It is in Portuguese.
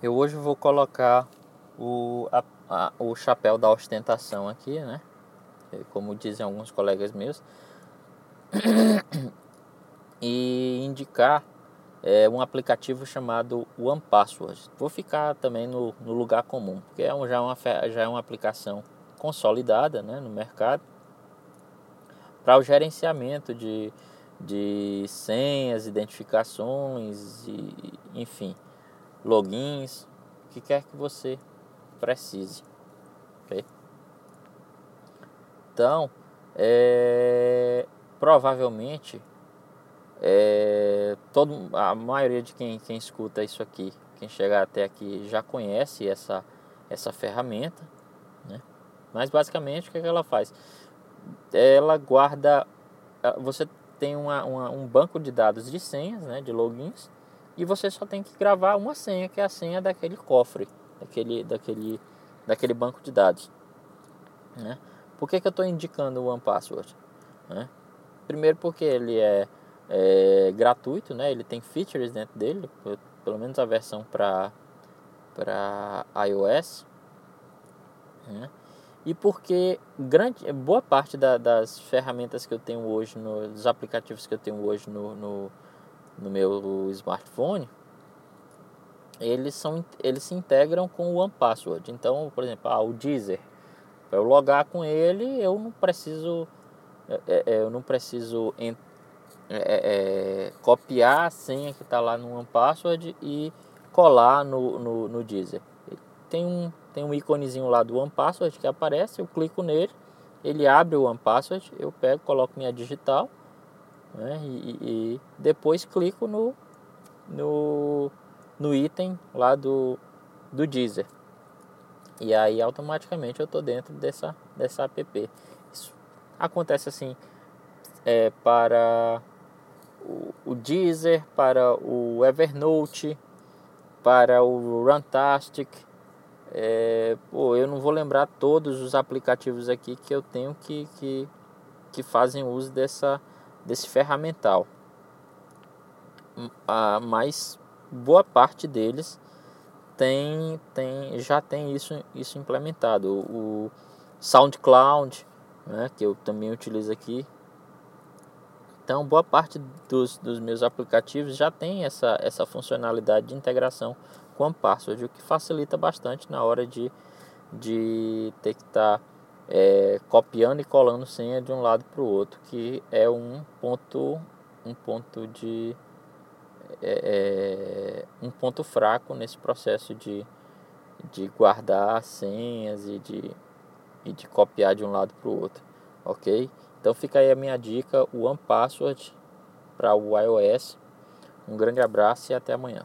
Eu hoje vou colocar o, a, a, o chapéu da ostentação aqui, né? Como dizem alguns colegas meus. e indicar é, um aplicativo chamado OnePassword. Vou ficar também no, no lugar comum, porque é um, já, é uma, já é uma aplicação consolidada né, no mercado para o gerenciamento de, de senhas, identificações e enfim logins, o que quer que você precise. Okay? Então, é, provavelmente, é, todo, a maioria de quem, quem escuta isso aqui, quem chegar até aqui, já conhece essa, essa ferramenta. Né? Mas basicamente o que, é que ela faz? Ela guarda. Você tem uma, uma, um banco de dados de senhas, né, de logins, e você só tem que gravar uma senha, que é a senha daquele cofre, daquele, daquele, daquele banco de dados. Né? Por que, que eu estou indicando o OnePassword? Né? Primeiro porque ele é, é, gratuito, né? ele tem features dentro dele, pelo menos a versão para iOS. Né? E porque grande, boa parte da, das ferramentas que eu tenho hoje, no, dos aplicativos que eu tenho hoje no, no no meu smartphone, eles, são, eles se integram com o OnePassword. Então, por exemplo, ah, o Deezer, para eu logar com ele, eu não preciso, é, é, é eu não preciso é, é, copiar a senha que está lá no OnePassword e colar no, no, no Deezer. Tem um, tem um íconezinho lá do OnePassword que aparece, eu clico nele, ele abre o OnePassword, eu pego, coloco minha digital né? E, e, depois clico no, no, no item lá do, do Deezer. E aí automaticamente eu estou dentro dessa, dessa app. Isso acontece assim é, para o, o Deezer, para o Evernote, para o Runtastic. É, pô, eu não vou lembrar todos os aplicativos aqui que eu tenho que, que, que fazem uso dessa, desse ferramental. Mas boa parte deles tem, tem, já tem isso, isso implementado. O SoundCloud, né, que eu também utilizo aqui. Então, boa parte dos, dos meus aplicativos já tem essa, essa funcionalidade de integração com a password, o que facilita bastante na hora de, de ter que estar. Tá é, copiando e colando senha de um lado para o outro, que é um ponto, um ponto de é, é, um ponto fraco nesse processo de, de guardar senhas e de, e de copiar de um lado para o outro, ok? Então fica aí a minha dica, o OnePassword para o iOS. Um grande abraço e até amanhã.